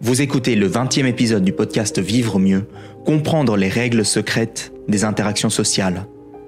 Vous écoutez le 20e épisode du podcast Vivre mieux, comprendre les règles secrètes des interactions sociales.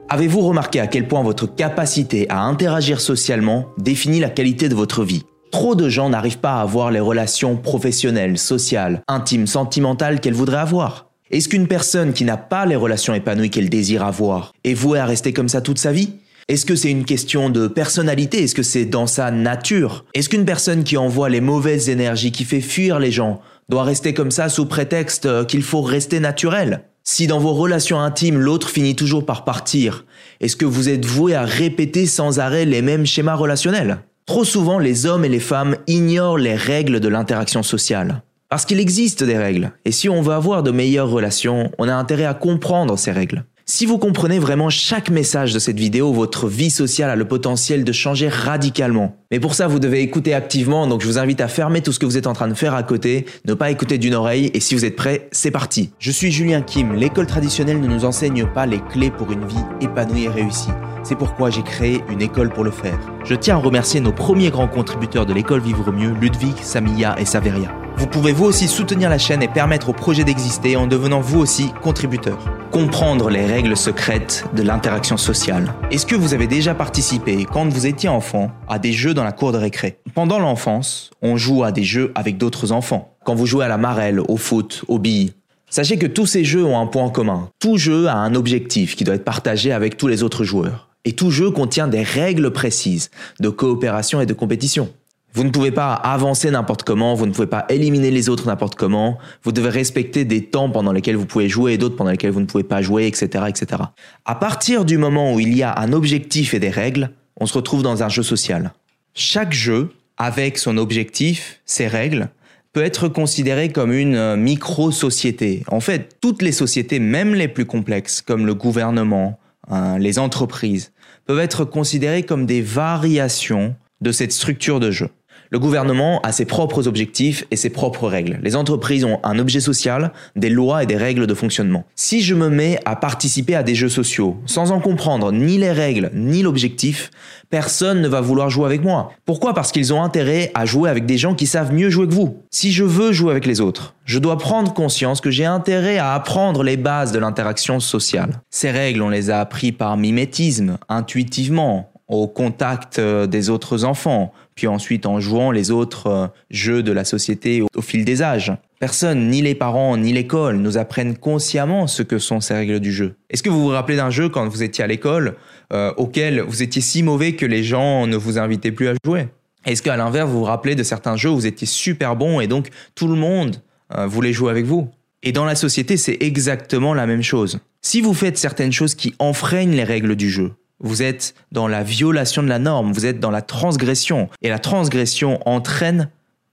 Avez-vous remarqué à quel point votre capacité à interagir socialement définit la qualité de votre vie? Trop de gens n'arrivent pas à avoir les relations professionnelles, sociales, intimes, sentimentales qu'elles voudraient avoir. Est-ce qu'une personne qui n'a pas les relations épanouies qu'elle désire avoir est vouée à rester comme ça toute sa vie? Est-ce que c'est une question de personnalité? Est-ce que c'est dans sa nature? Est-ce qu'une personne qui envoie les mauvaises énergies, qui fait fuir les gens, doit rester comme ça sous prétexte euh, qu'il faut rester naturel? Si dans vos relations intimes l'autre finit toujours par partir, est-ce que vous êtes voué à répéter sans arrêt les mêmes schémas relationnels? Trop souvent, les hommes et les femmes ignorent les règles de l'interaction sociale. Parce qu'il existe des règles, et si on veut avoir de meilleures relations, on a intérêt à comprendre ces règles. Si vous comprenez vraiment chaque message de cette vidéo, votre vie sociale a le potentiel de changer radicalement. Mais pour ça, vous devez écouter activement, donc je vous invite à fermer tout ce que vous êtes en train de faire à côté, ne pas écouter d'une oreille, et si vous êtes prêt, c'est parti. Je suis Julien Kim, l'école traditionnelle ne nous enseigne pas les clés pour une vie épanouie et réussie. C'est pourquoi j'ai créé une école pour le faire. Je tiens à remercier nos premiers grands contributeurs de l'école Vivre Mieux, Ludwig, Samia et Saveria. Vous pouvez vous aussi soutenir la chaîne et permettre au projet d'exister en devenant vous aussi contributeur. Comprendre les règles secrètes de l'interaction sociale. Est-ce que vous avez déjà participé, quand vous étiez enfant, à des jeux dans la cour de récré? Pendant l'enfance, on joue à des jeux avec d'autres enfants. Quand vous jouez à la marelle, au foot, aux billes, Sachez que tous ces jeux ont un point commun. Tout jeu a un objectif qui doit être partagé avec tous les autres joueurs. Et tout jeu contient des règles précises de coopération et de compétition. Vous ne pouvez pas avancer n'importe comment, vous ne pouvez pas éliminer les autres n'importe comment, vous devez respecter des temps pendant lesquels vous pouvez jouer et d'autres pendant lesquels vous ne pouvez pas jouer, etc., etc. À partir du moment où il y a un objectif et des règles, on se retrouve dans un jeu social. Chaque jeu, avec son objectif, ses règles, peut être considéré comme une euh, micro-société. En fait, toutes les sociétés, même les plus complexes, comme le gouvernement, hein, les entreprises, peuvent être considérées comme des variations de cette structure de jeu. Le gouvernement a ses propres objectifs et ses propres règles. Les entreprises ont un objet social, des lois et des règles de fonctionnement. Si je me mets à participer à des jeux sociaux sans en comprendre ni les règles ni l'objectif, personne ne va vouloir jouer avec moi. Pourquoi? Parce qu'ils ont intérêt à jouer avec des gens qui savent mieux jouer que vous. Si je veux jouer avec les autres, je dois prendre conscience que j'ai intérêt à apprendre les bases de l'interaction sociale. Ces règles, on les a appris par mimétisme, intuitivement, au contact euh, des autres enfants, puis ensuite en jouant les autres euh, jeux de la société au fil des âges. Personne, ni les parents, ni l'école, nous apprennent consciemment ce que sont ces règles du jeu. Est-ce que vous vous rappelez d'un jeu quand vous étiez à l'école euh, auquel vous étiez si mauvais que les gens ne vous invitaient plus à jouer? Est-ce qu'à l'inverse, vous vous rappelez de certains jeux où vous étiez super bon et donc tout le monde voulait jouer avec vous? Et dans la société, c'est exactement la même chose. Si vous faites certaines choses qui enfreignent les règles du jeu, vous êtes dans la violation de la norme, vous êtes dans la transgression. Et la transgression entraîne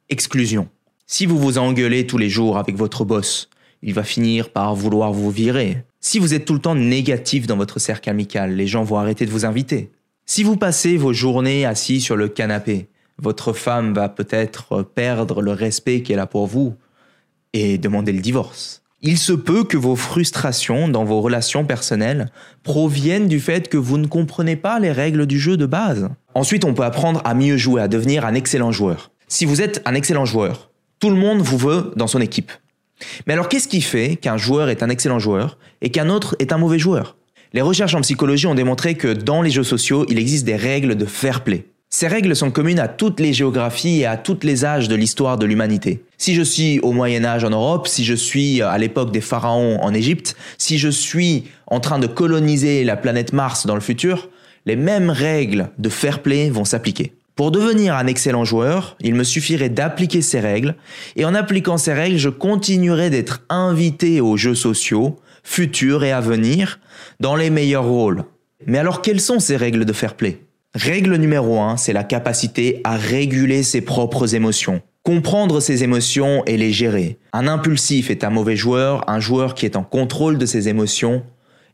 exclusion. Si vous vous engueulez tous les jours avec votre boss, il va finir par vouloir vous virer. Si vous êtes tout le temps négatif dans votre cercle amical, les gens vont arrêter de vous inviter. Si vous passez vos journées assis sur le canapé, votre femme va peut-être perdre le respect qu'elle a pour vous et demander le divorce. Il se peut que vos frustrations dans vos relations personnelles proviennent du fait que vous ne comprenez pas les règles du jeu de base. Ensuite, on peut apprendre à mieux jouer, à devenir un excellent joueur. Si vous êtes un excellent joueur, tout le monde vous veut dans son équipe. Mais alors qu'est-ce qui fait qu'un joueur est un excellent joueur et qu'un autre est un mauvais joueur? Les recherches en psychologie ont démontré que dans les jeux sociaux, il existe des règles de fair play. Ces règles sont communes à toutes les géographies et à tous les âges de l'histoire de l'humanité. Si je suis au Moyen Âge en Europe, si je suis à l'époque des pharaons en Égypte, si je suis en train de coloniser la planète Mars dans le futur, les mêmes règles de fair play vont s'appliquer. Pour devenir un excellent joueur, il me suffirait d'appliquer ces règles, et en appliquant ces règles, je continuerai d'être invité aux jeux sociaux, futurs et à venir, dans les meilleurs rôles. Mais alors quelles sont ces règles de fair play? Règle numéro 1, c'est la capacité à réguler ses propres émotions. Comprendre ses émotions et les gérer. Un impulsif est un mauvais joueur, un joueur qui est en contrôle de ses émotions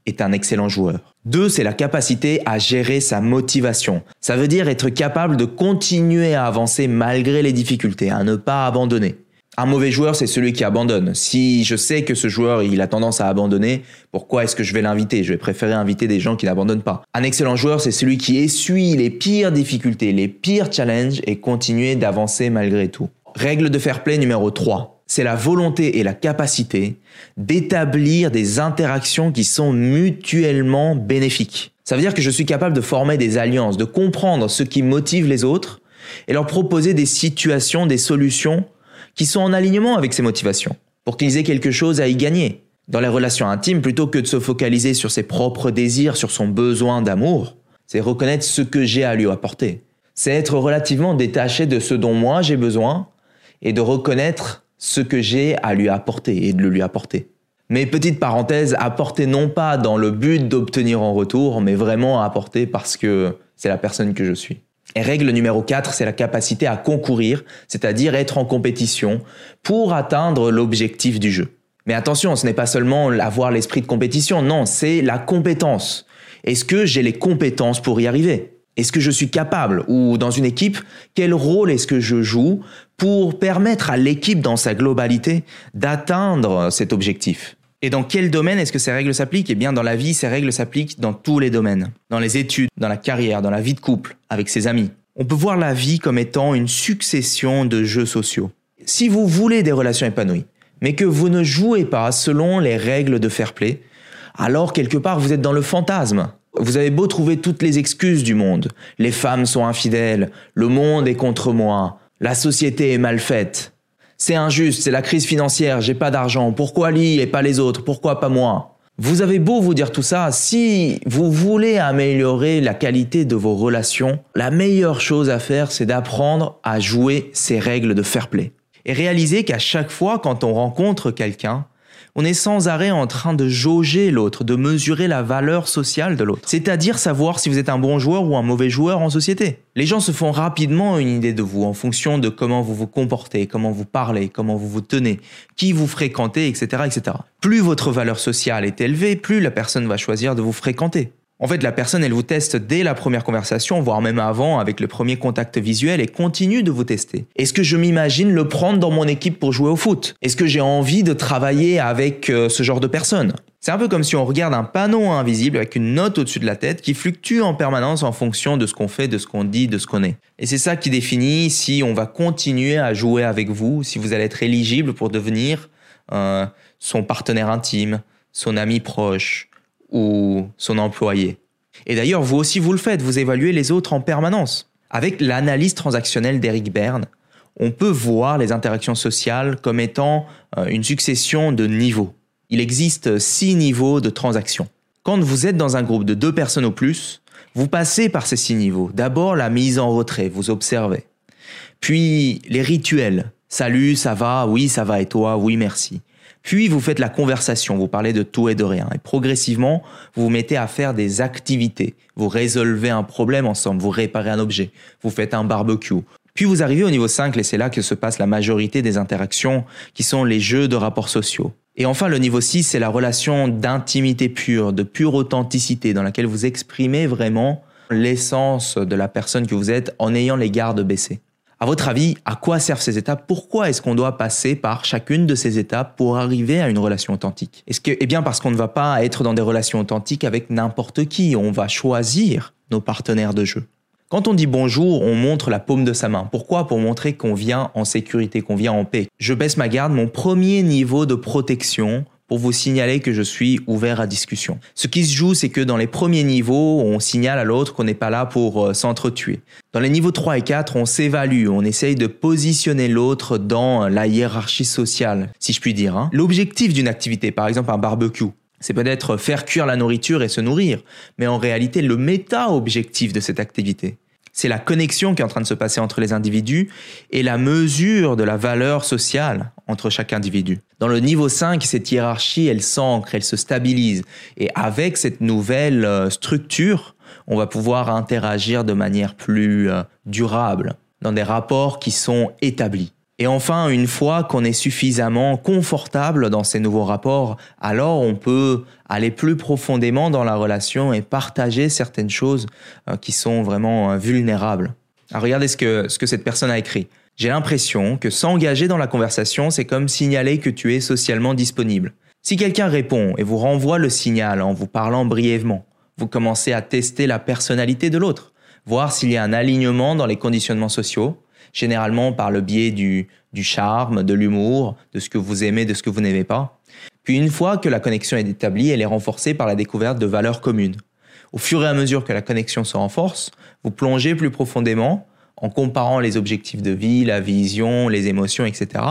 est un excellent joueur. 2, c'est la capacité à gérer sa motivation. Ça veut dire être capable de continuer à avancer malgré les difficultés, à ne pas abandonner. Un mauvais joueur, c'est celui qui abandonne. Si je sais que ce joueur, il a tendance à abandonner, pourquoi est-ce que je vais l'inviter? Je vais préférer inviter des gens qui n'abandonnent pas. Un excellent joueur, c'est celui qui essuie les pires difficultés, les pires challenges et continuer d'avancer malgré tout. Règle de fair play numéro 3. c'est la volonté et la capacité d'établir des interactions qui sont mutuellement bénéfiques. Ça veut dire que je suis capable de former des alliances, de comprendre ce qui motive les autres et leur proposer des situations, des solutions qui sont en alignement avec ces motivations, pour qu'ils aient quelque chose à y gagner. Dans les relations intimes, plutôt que de se focaliser sur ses propres désirs, sur son besoin d'amour, c'est reconnaître ce que j'ai à lui apporter. C'est être relativement détaché de ce dont moi j'ai besoin et de reconnaître ce que j'ai à lui apporter et de le lui apporter. Mais petite parenthèse, apporter non pas dans le but d'obtenir en retour, mais vraiment apporter parce que c'est la personne que je suis. Et règle numéro 4, c'est la capacité à concourir, c'est-à-dire être en compétition pour atteindre l'objectif du jeu. Mais attention, ce n'est pas seulement avoir l'esprit de compétition, non, c'est la compétence. Est-ce que j'ai les compétences pour y arriver? Est-ce que je suis capable? Ou dans une équipe, quel rôle est-ce que je joue pour permettre à l'équipe dans sa globalité d'atteindre cet objectif? Et dans quel domaine est-ce que ces règles s'appliquent? Eh bien, dans la vie, ces règles s'appliquent dans tous les domaines. Dans les études, dans la carrière, dans la vie de couple, avec ses amis. On peut voir la vie comme étant une succession de jeux sociaux. Si vous voulez des relations épanouies, mais que vous ne jouez pas selon les règles de fair play, alors quelque part vous êtes dans le fantasme. Vous avez beau trouver toutes les excuses du monde. Les femmes sont infidèles, le monde est contre moi, la société est mal faite. C'est injuste, c'est la crise financière, j'ai pas d'argent, pourquoi lui et pas les autres, pourquoi pas moi? Vous avez beau vous dire tout ça, si vous voulez améliorer la qualité de vos relations, la meilleure chose à faire, c'est d'apprendre à jouer ces règles de fair play. Et réaliser qu'à chaque fois quand on rencontre quelqu'un, on est sans arrêt en train de jauger l'autre, de mesurer la valeur sociale de l'autre. C'est-à-dire savoir si vous êtes un bon joueur ou un mauvais joueur en société. Les gens se font rapidement une idée de vous en fonction de comment vous vous comportez, comment vous parlez, comment vous vous tenez, qui vous fréquentez, etc., etc. Plus votre valeur sociale est élevée, plus la personne va choisir de vous fréquenter. En fait, la personne, elle vous teste dès la première conversation, voire même avant, avec le premier contact visuel, et continue de vous tester. Est-ce que je m'imagine le prendre dans mon équipe pour jouer au foot? Est-ce que j'ai envie de travailler avec euh, ce genre de personne? C'est un peu comme si on regarde un panneau invisible avec une note au-dessus de la tête qui fluctue en permanence en fonction de ce qu'on fait, de ce qu'on dit, de ce qu'on est. Et c'est ça qui définit si on va continuer à jouer avec vous, si vous allez être éligible pour devenir euh, son partenaire intime, son ami proche, ou son employé. Et d'ailleurs, vous aussi, vous le faites, vous évaluez les autres en permanence. Avec l'analyse transactionnelle d'Eric Berne, on peut voir les interactions sociales comme étant euh, une succession de niveaux. Il existe six niveaux de transactions. Quand vous êtes dans un groupe de deux personnes ou plus, vous passez par ces six niveaux. D'abord la mise en retrait, vous observez. Puis les rituels. Salut, ça va, oui, ça va, et toi, oui, merci. Puis vous faites la conversation, vous parlez de tout et de rien. Et progressivement, vous vous mettez à faire des activités. Vous résolvez un problème ensemble, vous réparez un objet, vous faites un barbecue. Puis vous arrivez au niveau 5 et c'est là que se passe la majorité des interactions qui sont les jeux de rapports sociaux. Et enfin, le niveau 6, c'est la relation d'intimité pure, de pure authenticité dans laquelle vous exprimez vraiment l'essence de la personne que vous êtes en ayant les gardes baissés. À votre avis, à quoi servent ces étapes? Pourquoi est-ce qu'on doit passer par chacune de ces étapes pour arriver à une relation authentique? Eh bien, parce qu'on ne va pas être dans des relations authentiques avec n'importe qui. On va choisir nos partenaires de jeu? Quand on dit bonjour, on montre la paume de sa main. Pourquoi? Pour montrer qu'on vient en sécurité, qu'on vient en paix. Je baisse ma garde, mon premier niveau de protection pour vous signaler que je suis ouvert à discussion. Ce qui se joue, c'est que dans les premiers niveaux, on signale à l'autre qu'on n'est pas là pour euh, s'entretuer. Dans les niveaux 3 et 4, on s'évalue, on essaye de positionner l'autre dans la hiérarchie sociale, si je puis dire. Hein. L'objectif d'une activité, par exemple un barbecue, c'est peut-être faire cuire la nourriture et se nourrir, mais en réalité, le méta-objectif de cette activité, c'est la connexion qui est en train de se passer entre les individus et la mesure de la valeur sociale entre chaque individu. Dans le niveau 5, cette hiérarchie, elle s'ancre, elle se stabilise. Et avec cette nouvelle euh, structure, on va pouvoir interagir de manière plus euh, durable, dans des rapports qui sont établis. Et enfin, une fois qu'on est suffisamment confortable dans ces nouveaux rapports, alors on peut aller plus profondément dans la relation et partager certaines choses euh, qui sont vraiment euh, vulnérables. Alors regardez ce que, ce que cette personne a écrit. J'ai l'impression que s'engager dans la conversation, c'est comme signaler que tu es socialement disponible. Si quelqu'un répond et vous renvoie le signal en vous parlant brièvement, vous commencez à tester la personnalité de l'autre, voir s'il y a un alignement dans les conditionnements sociaux, généralement par le biais du, du charme, de l'humour, de ce que vous aimez, de ce que vous n'aimez pas. Puis une fois que la connexion est établie, elle est renforcée par la découverte de valeurs communes. Au fur et à mesure que la connexion se renforce, vous plongez plus profondément en comparant les objectifs de vie, la vision, les émotions, etc.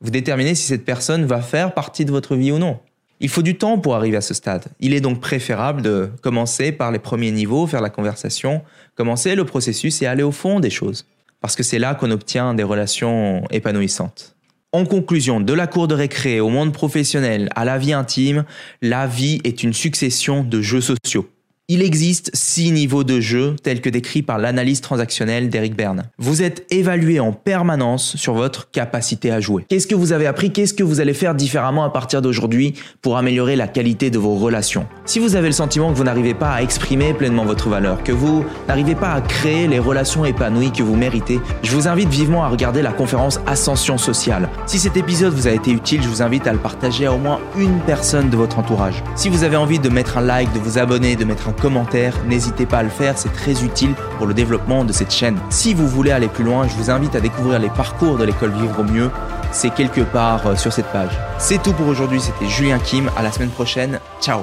Vous déterminez si cette personne va faire partie de votre vie ou non. Il faut du temps pour arriver à ce stade. Il est donc préférable de commencer par les premiers niveaux, faire la conversation, commencer le processus et aller au fond des choses. Parce que c'est là qu'on obtient des relations épanouissantes. En conclusion, de la cour de récré au monde professionnel à la vie intime, la vie est une succession de jeux sociaux. Il existe six niveaux de jeu tels que décrits par l'analyse transactionnelle d'Eric Berne. Vous êtes évalué en permanence sur votre capacité à jouer. Qu'est-ce que vous avez appris? Qu'est-ce que vous allez faire différemment à partir d'aujourd'hui pour améliorer la qualité de vos relations? Si vous avez le sentiment que vous n'arrivez pas à exprimer pleinement votre valeur, que vous n'arrivez pas à créer les relations épanouies que vous méritez, je vous invite vivement à regarder la conférence Ascension sociale. Si cet épisode vous a été utile, je vous invite à le partager à au moins une personne de votre entourage. Si vous avez envie de mettre un like, de vous abonner, de mettre un commentaire, n'hésitez pas à le faire, c'est très utile pour le développement de cette chaîne. Si vous voulez aller plus loin, je vous invite à découvrir les parcours de l'école Vivre au mieux, c'est quelque part euh, sur cette page. C'est tout pour aujourd'hui, c'était Julien Kim, à la semaine prochaine, ciao